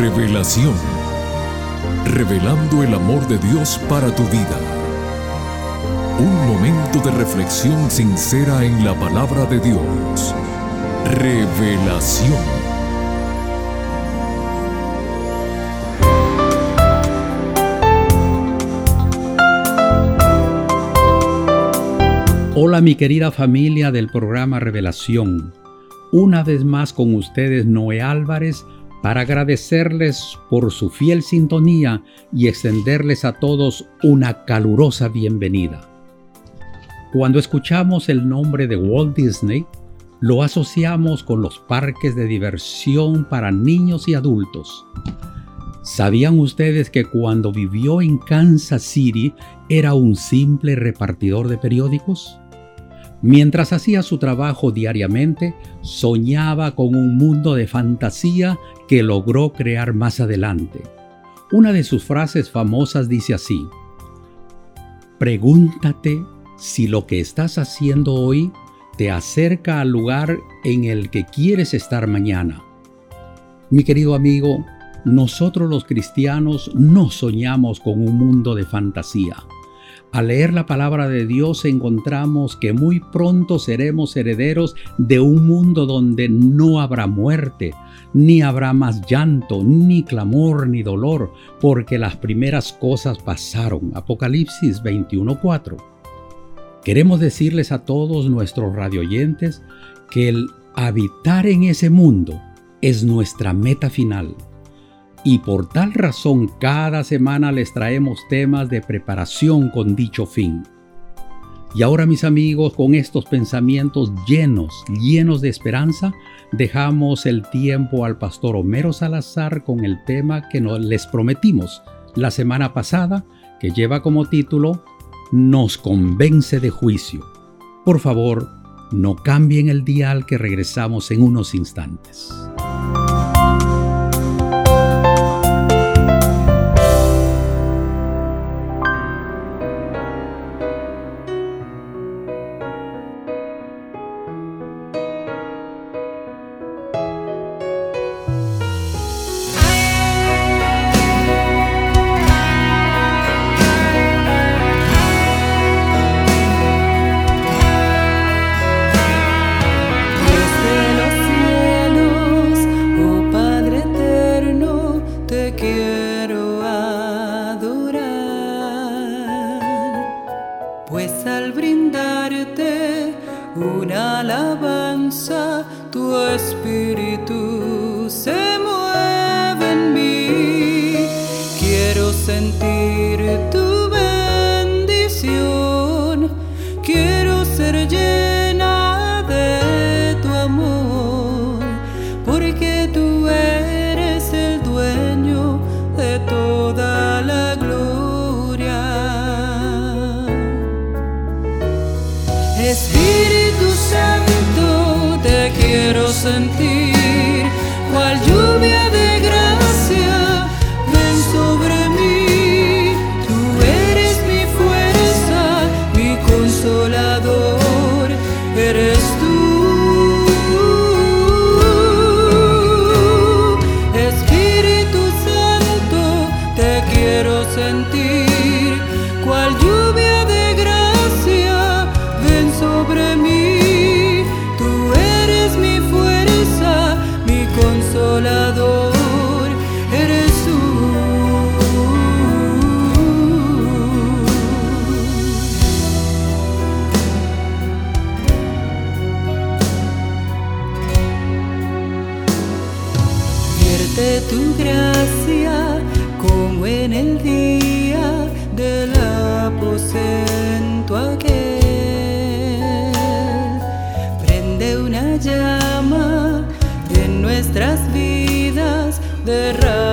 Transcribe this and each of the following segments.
Revelación. Revelando el amor de Dios para tu vida. Un momento de reflexión sincera en la palabra de Dios. Revelación. Hola mi querida familia del programa Revelación. Una vez más con ustedes Noé Álvarez para agradecerles por su fiel sintonía y extenderles a todos una calurosa bienvenida. Cuando escuchamos el nombre de Walt Disney, lo asociamos con los parques de diversión para niños y adultos. ¿Sabían ustedes que cuando vivió en Kansas City era un simple repartidor de periódicos? Mientras hacía su trabajo diariamente, soñaba con un mundo de fantasía que logró crear más adelante. Una de sus frases famosas dice así, Pregúntate si lo que estás haciendo hoy te acerca al lugar en el que quieres estar mañana. Mi querido amigo, nosotros los cristianos no soñamos con un mundo de fantasía. Al leer la palabra de Dios encontramos que muy pronto seremos herederos de un mundo donde no habrá muerte, ni habrá más llanto, ni clamor, ni dolor, porque las primeras cosas pasaron. Apocalipsis 21:4. Queremos decirles a todos nuestros radioyentes que el habitar en ese mundo es nuestra meta final y por tal razón cada semana les traemos temas de preparación con dicho fin. Y ahora mis amigos, con estos pensamientos llenos, llenos de esperanza, dejamos el tiempo al pastor Homero Salazar con el tema que les prometimos la semana pasada, que lleva como título Nos convence de juicio. Por favor, no cambien el dial que regresamos en unos instantes. Espíritu Santo, te quiero sentir. en el día del aposento aquel. Prende una llama en nuestras vidas, derrama.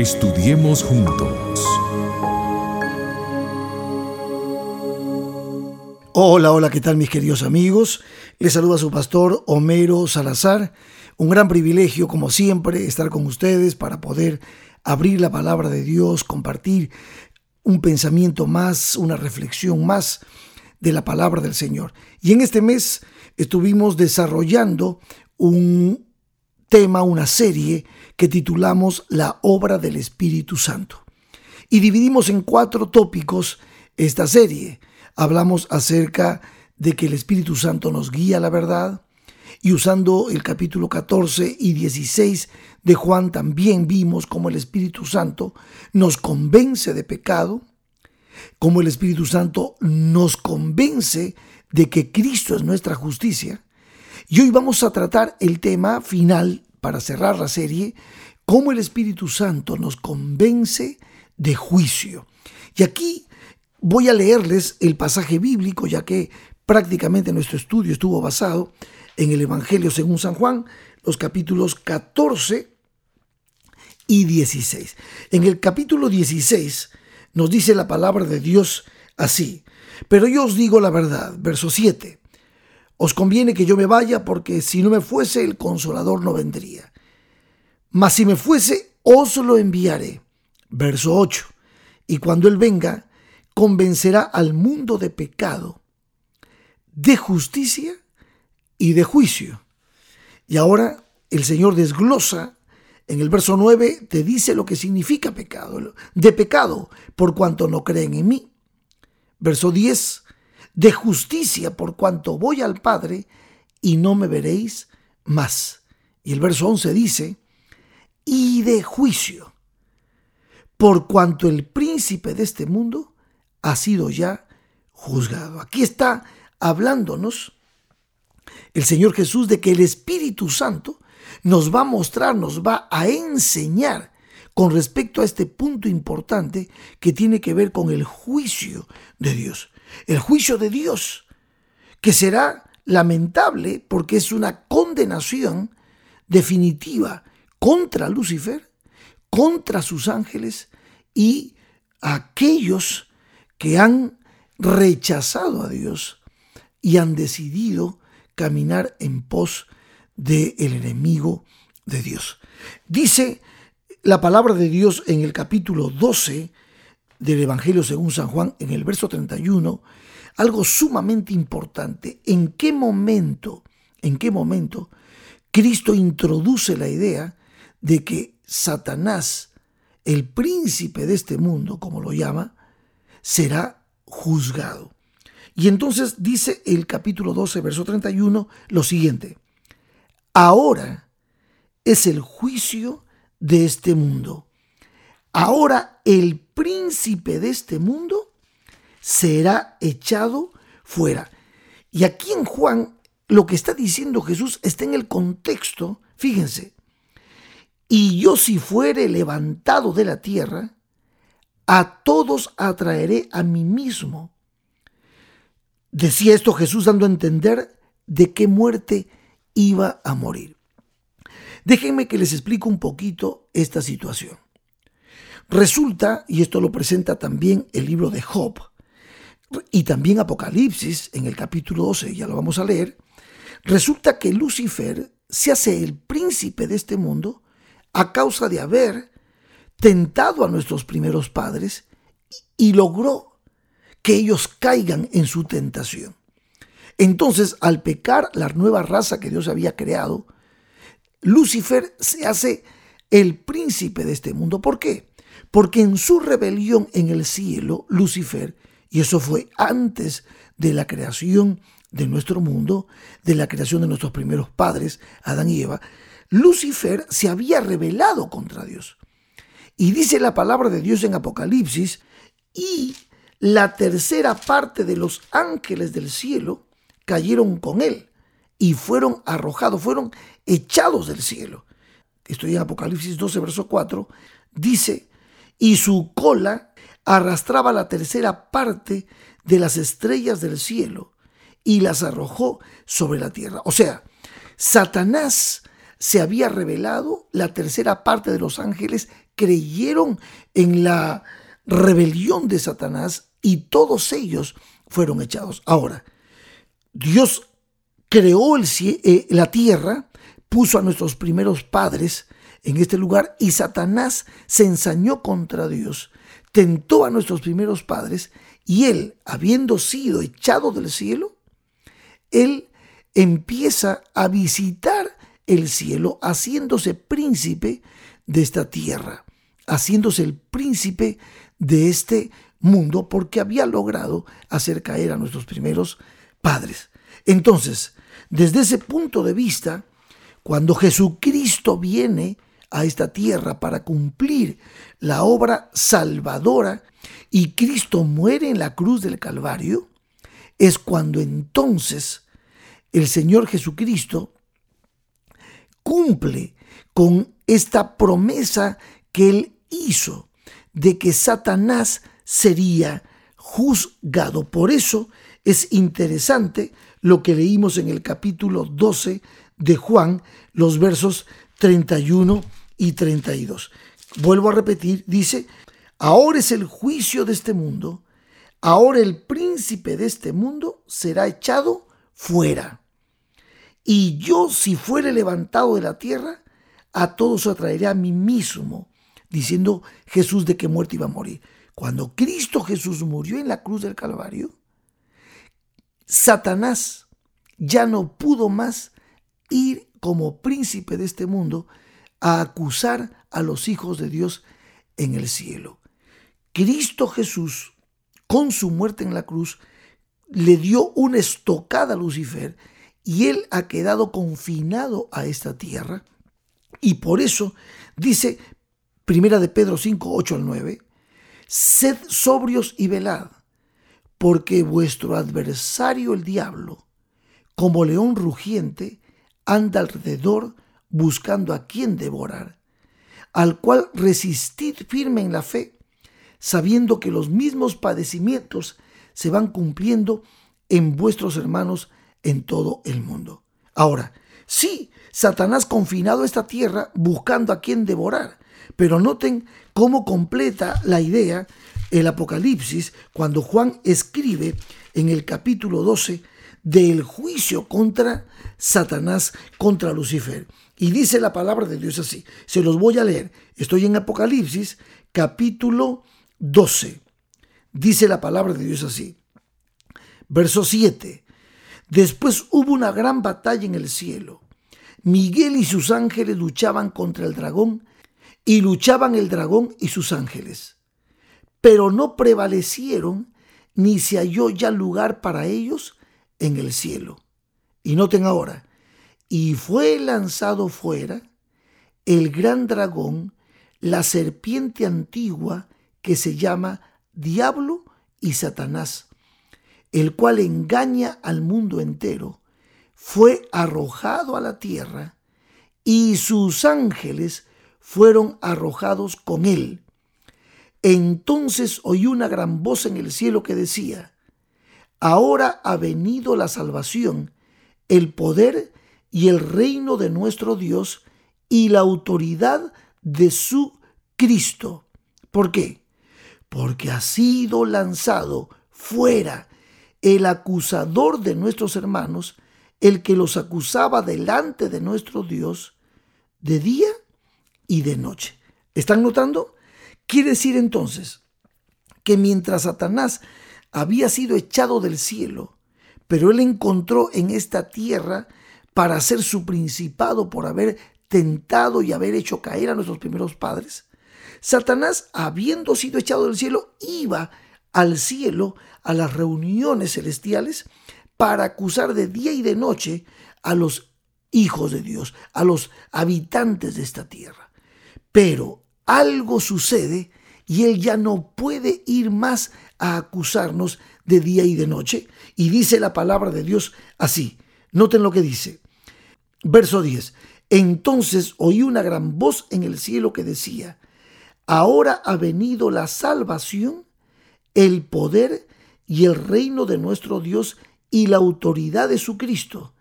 Estudiemos juntos. Hola, hola, ¿qué tal mis queridos amigos? Les saluda su pastor Homero Salazar. Un gran privilegio, como siempre, estar con ustedes para poder abrir la palabra de Dios, compartir un pensamiento más, una reflexión más de la palabra del Señor. Y en este mes estuvimos desarrollando un tema, una serie que titulamos La obra del Espíritu Santo. Y dividimos en cuatro tópicos esta serie. Hablamos acerca de que el Espíritu Santo nos guía a la verdad y usando el capítulo 14 y 16 de Juan también vimos cómo el Espíritu Santo nos convence de pecado, cómo el Espíritu Santo nos convence de que Cristo es nuestra justicia. Y hoy vamos a tratar el tema final para cerrar la serie, cómo el Espíritu Santo nos convence de juicio. Y aquí voy a leerles el pasaje bíblico, ya que prácticamente nuestro estudio estuvo basado en el Evangelio según San Juan, los capítulos 14 y 16. En el capítulo 16 nos dice la palabra de Dios así, pero yo os digo la verdad, verso 7, os conviene que yo me vaya porque si no me fuese el consolador no vendría. Mas si me fuese, os lo enviaré. Verso 8, y cuando Él venga, convencerá al mundo de pecado, de justicia y de juicio. Y ahora el Señor desglosa en el verso 9, te dice lo que significa pecado, de pecado, por cuanto no creen en mí. Verso 10, de justicia, por cuanto voy al Padre y no me veréis más. Y el verso 11 dice, y de juicio, por cuanto el príncipe de este mundo ha sido ya juzgado. Aquí está hablándonos el Señor Jesús de que el Espíritu Santo nos va a mostrar, nos va a enseñar con respecto a este punto importante que tiene que ver con el juicio de Dios. El juicio de Dios, que será lamentable porque es una condenación definitiva contra Lucifer, contra sus ángeles y aquellos que han rechazado a Dios y han decidido caminar en pos del enemigo de Dios. Dice la palabra de Dios en el capítulo 12 del Evangelio según San Juan, en el verso 31, algo sumamente importante. ¿En qué momento, en qué momento Cristo introduce la idea de que Satanás, el príncipe de este mundo, como lo llama, será juzgado? Y entonces dice el capítulo 12, verso 31, lo siguiente. Ahora es el juicio de este mundo. Ahora el príncipe de este mundo será echado fuera. Y aquí en Juan lo que está diciendo Jesús está en el contexto, fíjense, y yo si fuere levantado de la tierra, a todos atraeré a mí mismo. Decía esto Jesús dando a entender de qué muerte iba a morir. Déjenme que les explique un poquito esta situación. Resulta, y esto lo presenta también el libro de Job, y también Apocalipsis en el capítulo 12, ya lo vamos a leer, resulta que Lucifer se hace el príncipe de este mundo a causa de haber tentado a nuestros primeros padres y logró que ellos caigan en su tentación. Entonces, al pecar la nueva raza que Dios había creado, Lucifer se hace el príncipe de este mundo. ¿Por qué? Porque en su rebelión en el cielo, Lucifer, y eso fue antes de la creación de nuestro mundo, de la creación de nuestros primeros padres, Adán y Eva, Lucifer se había rebelado contra Dios. Y dice la palabra de Dios en Apocalipsis, y la tercera parte de los ángeles del cielo cayeron con él y fueron arrojados, fueron echados del cielo. Estoy en Apocalipsis 12, verso 4. Dice, y su cola arrastraba la tercera parte de las estrellas del cielo y las arrojó sobre la tierra. O sea, Satanás se había revelado, la tercera parte de los ángeles creyeron en la rebelión de Satanás y todos ellos fueron echados. Ahora, Dios creó el, eh, la tierra, puso a nuestros primeros padres en este lugar y Satanás se ensañó contra Dios, tentó a nuestros primeros padres y él, habiendo sido echado del cielo, él empieza a visitar el cielo haciéndose príncipe de esta tierra, haciéndose el príncipe de este mundo porque había logrado hacer caer a nuestros primeros padres. Entonces, desde ese punto de vista, cuando Jesucristo viene a esta tierra para cumplir la obra salvadora y Cristo muere en la cruz del Calvario, es cuando entonces el Señor Jesucristo cumple con esta promesa que él hizo de que Satanás sería juzgado. Por eso es interesante lo que leímos en el capítulo 12 de Juan, los versos 31 y 32. Vuelvo a repetir, dice, ahora es el juicio de este mundo, ahora el príncipe de este mundo será echado fuera. Y yo si fuere levantado de la tierra, a todos atraeré a mí mismo, diciendo Jesús de qué muerte iba a morir. Cuando Cristo Jesús murió en la cruz del Calvario, Satanás ya no pudo más ir como príncipe de este mundo a acusar a los hijos de Dios en el cielo. Cristo Jesús, con su muerte en la cruz, le dio una estocada a Lucifer y él ha quedado confinado a esta tierra. Y por eso dice Primera de Pedro 5, 8 al 9, sed sobrios y velad porque vuestro adversario el diablo, como león rugiente, anda alrededor buscando a quien devorar, al cual resistid firme en la fe, sabiendo que los mismos padecimientos se van cumpliendo en vuestros hermanos en todo el mundo. Ahora, sí, Satanás confinado a esta tierra buscando a quien devorar, pero noten cómo completa la idea el Apocalipsis cuando Juan escribe en el capítulo 12 del juicio contra Satanás, contra Lucifer. Y dice la palabra de Dios así. Se los voy a leer. Estoy en Apocalipsis capítulo 12. Dice la palabra de Dios así. Verso 7. Después hubo una gran batalla en el cielo. Miguel y sus ángeles luchaban contra el dragón y luchaban el dragón y sus ángeles. Pero no prevalecieron ni se halló ya lugar para ellos en el cielo. Y noten ahora, y fue lanzado fuera el gran dragón, la serpiente antigua que se llama Diablo y Satanás, el cual engaña al mundo entero, fue arrojado a la tierra y sus ángeles fueron arrojados con él. Entonces oí una gran voz en el cielo que decía, Ahora ha venido la salvación, el poder y el reino de nuestro Dios y la autoridad de su Cristo. ¿Por qué? Porque ha sido lanzado fuera el acusador de nuestros hermanos, el que los acusaba delante de nuestro Dios de día y de noche. ¿Están notando? Quiere decir entonces que mientras Satanás había sido echado del cielo, pero él encontró en esta tierra para hacer su principado por haber tentado y haber hecho caer a nuestros primeros padres, Satanás, habiendo sido echado del cielo, iba al cielo, a las reuniones celestiales, para acusar de día y de noche a los hijos de Dios, a los habitantes de esta tierra. Pero algo sucede y él ya no puede ir más a acusarnos de día y de noche. Y dice la palabra de Dios así. Noten lo que dice. Verso 10. Entonces oí una gran voz en el cielo que decía, ahora ha venido la salvación, el poder y el reino de nuestro Dios y la autoridad de su Cristo,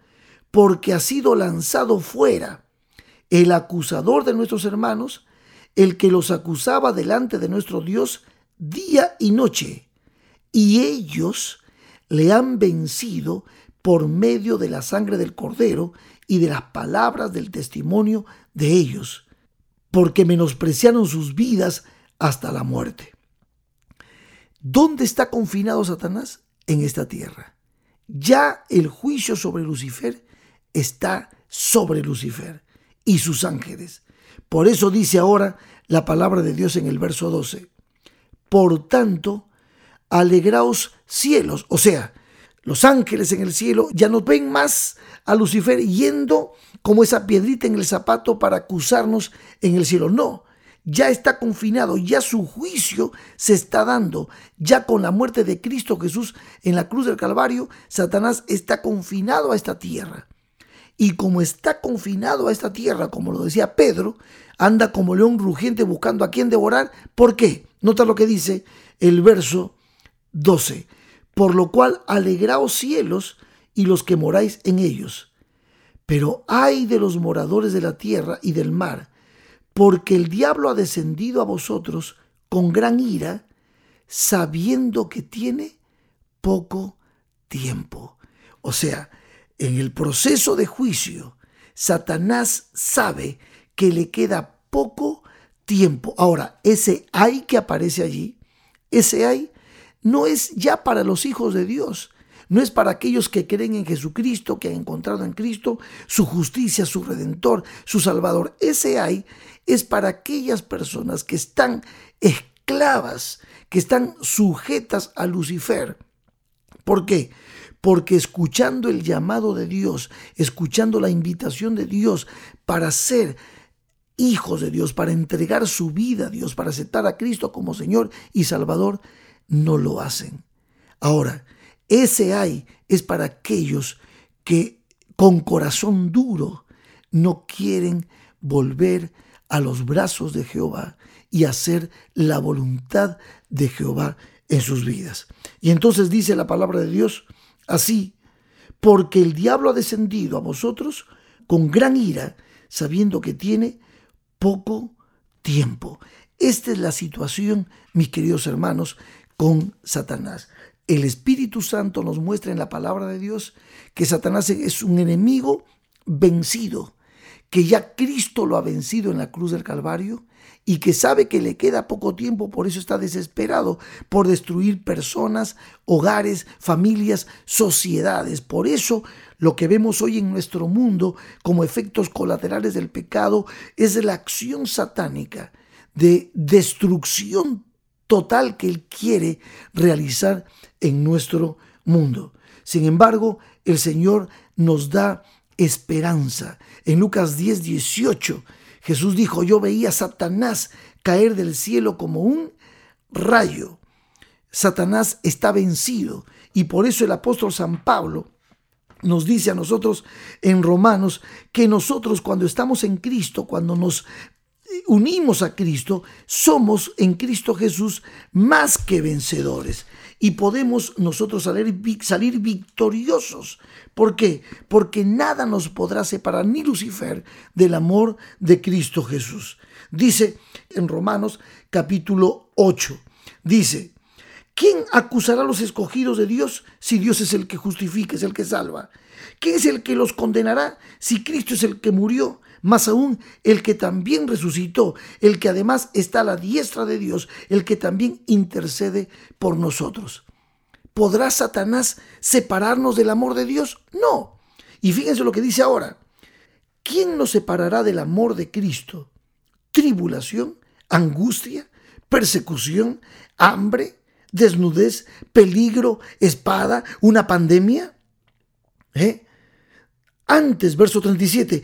porque ha sido lanzado fuera el acusador de nuestros hermanos, el que los acusaba delante de nuestro Dios día y noche, y ellos le han vencido por medio de la sangre del cordero y de las palabras del testimonio de ellos, porque menospreciaron sus vidas hasta la muerte. ¿Dónde está confinado Satanás? En esta tierra. Ya el juicio sobre Lucifer está sobre Lucifer y sus ángeles. Por eso dice ahora la palabra de Dios en el verso 12. Por tanto, alegraos cielos, o sea, los ángeles en el cielo ya no ven más a Lucifer yendo como esa piedrita en el zapato para acusarnos en el cielo. No, ya está confinado, ya su juicio se está dando. Ya con la muerte de Cristo Jesús en la cruz del Calvario, Satanás está confinado a esta tierra. Y como está confinado a esta tierra, como lo decía Pedro, anda como león rugiente buscando a quien devorar. ¿Por qué? Nota lo que dice el verso 12 por lo cual alegraos cielos y los que moráis en ellos. Pero ay de los moradores de la tierra y del mar, porque el diablo ha descendido a vosotros con gran ira, sabiendo que tiene poco tiempo. O sea, en el proceso de juicio, Satanás sabe que le queda poco tiempo. Ahora, ese hay que aparece allí, ese hay no es ya para los hijos de Dios. No es para aquellos que creen en Jesucristo, que han encontrado en Cristo su justicia, su redentor, su salvador. Ese hay es para aquellas personas que están esclavas, que están sujetas a Lucifer. ¿Por qué? Porque escuchando el llamado de Dios, escuchando la invitación de Dios para ser hijos de Dios, para entregar su vida a Dios, para aceptar a Cristo como Señor y Salvador, no lo hacen. Ahora, ese hay es para aquellos que con corazón duro no quieren volver a los brazos de Jehová y hacer la voluntad de Jehová en sus vidas. Y entonces dice la palabra de Dios así, porque el diablo ha descendido a vosotros con gran ira, sabiendo que tiene poco tiempo. Esta es la situación, mis queridos hermanos, con Satanás. El Espíritu Santo nos muestra en la palabra de Dios que Satanás es un enemigo vencido, que ya Cristo lo ha vencido en la cruz del Calvario y que sabe que le queda poco tiempo, por eso está desesperado por destruir personas, hogares, familias, sociedades. Por eso lo que vemos hoy en nuestro mundo como efectos colaterales del pecado es la acción satánica de destrucción total que Él quiere realizar en nuestro mundo. Sin embargo, el Señor nos da esperanza. En Lucas 10, 18, Jesús dijo, yo veía a Satanás caer del cielo como un rayo. Satanás está vencido y por eso el apóstol San Pablo nos dice a nosotros en Romanos que nosotros cuando estamos en Cristo, cuando nos unimos a Cristo, somos en Cristo Jesús más que vencedores y podemos nosotros salir, salir victoriosos. ¿Por qué? Porque nada nos podrá separar ni Lucifer del amor de Cristo Jesús. Dice en Romanos capítulo 8, dice, ¿quién acusará a los escogidos de Dios si Dios es el que justifica, es el que salva? ¿Quién es el que los condenará si Cristo es el que murió? Más aún el que también resucitó, el que además está a la diestra de Dios, el que también intercede por nosotros. ¿Podrá Satanás separarnos del amor de Dios? No. Y fíjense lo que dice ahora. ¿Quién nos separará del amor de Cristo? ¿Tribulación? ¿Angustia? ¿Persecución? ¿Hambre? ¿Desnudez? ¿Peligro? ¿Espada? ¿Una pandemia? ¿Eh? Antes, verso 37,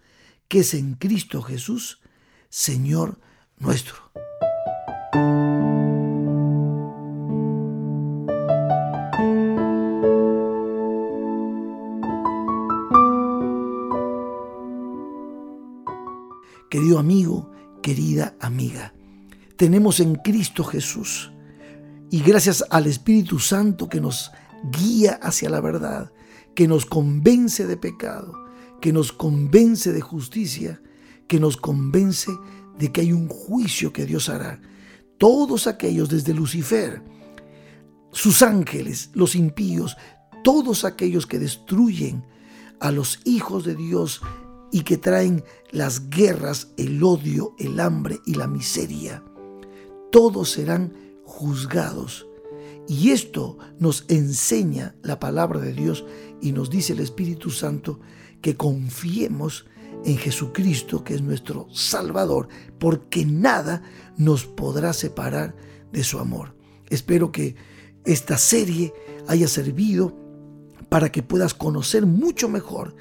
que es en Cristo Jesús, Señor nuestro. Querido amigo, querida amiga, tenemos en Cristo Jesús y gracias al Espíritu Santo que nos guía hacia la verdad, que nos convence de pecado, que nos convence de justicia, que nos convence de que hay un juicio que Dios hará. Todos aquellos desde Lucifer, sus ángeles, los impíos, todos aquellos que destruyen a los hijos de Dios y que traen las guerras, el odio, el hambre y la miseria, todos serán juzgados. Y esto nos enseña la palabra de Dios y nos dice el Espíritu Santo que confiemos en Jesucristo, que es nuestro Salvador, porque nada nos podrá separar de su amor. Espero que esta serie haya servido para que puedas conocer mucho mejor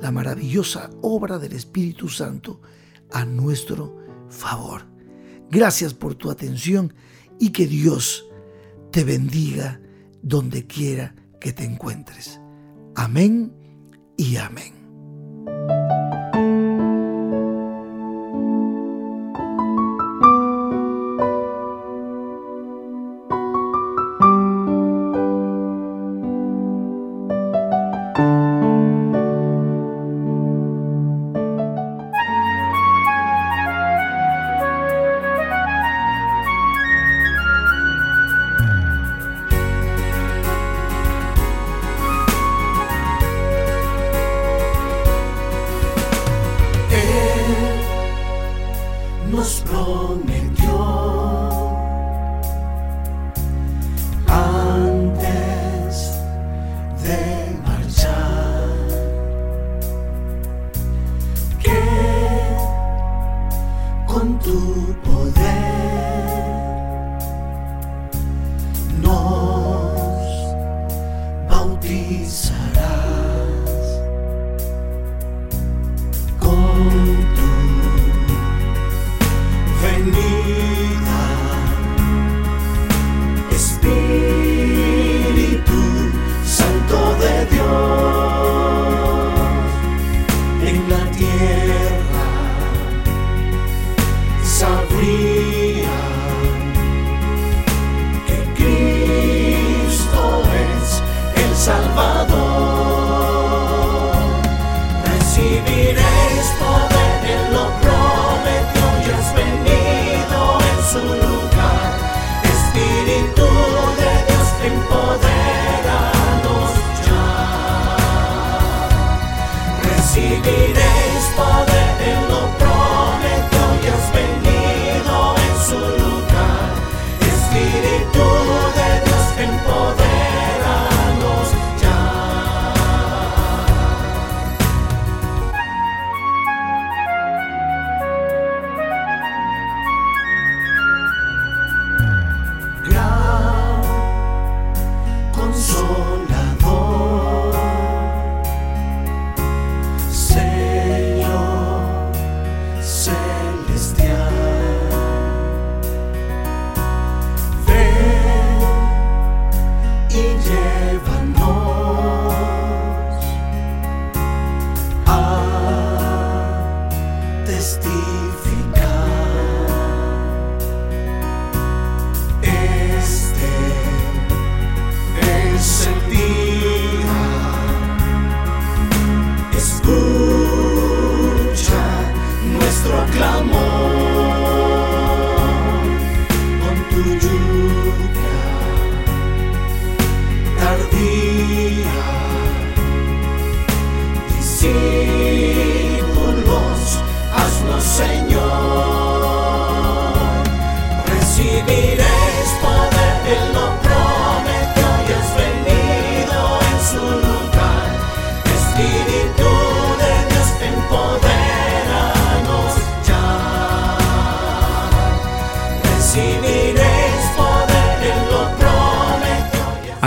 la maravillosa obra del Espíritu Santo a nuestro favor. Gracias por tu atención y que Dios te bendiga donde quiera que te encuentres. Amén y amén. Thank you.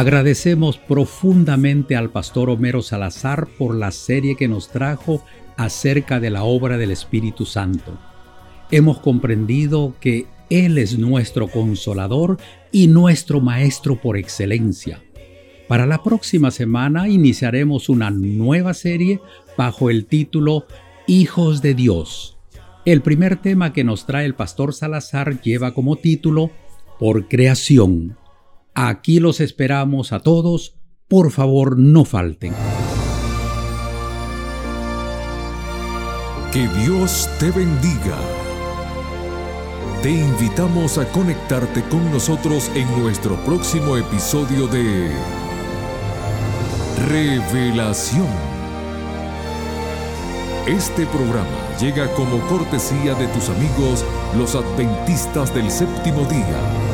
Agradecemos profundamente al pastor Homero Salazar por la serie que nos trajo acerca de la obra del Espíritu Santo. Hemos comprendido que Él es nuestro consolador y nuestro Maestro por excelencia. Para la próxima semana iniciaremos una nueva serie bajo el título Hijos de Dios. El primer tema que nos trae el pastor Salazar lleva como título Por creación. Aquí los esperamos a todos. Por favor, no falten. Que Dios te bendiga. Te invitamos a conectarte con nosotros en nuestro próximo episodio de Revelación. Este programa llega como cortesía de tus amigos los adventistas del séptimo día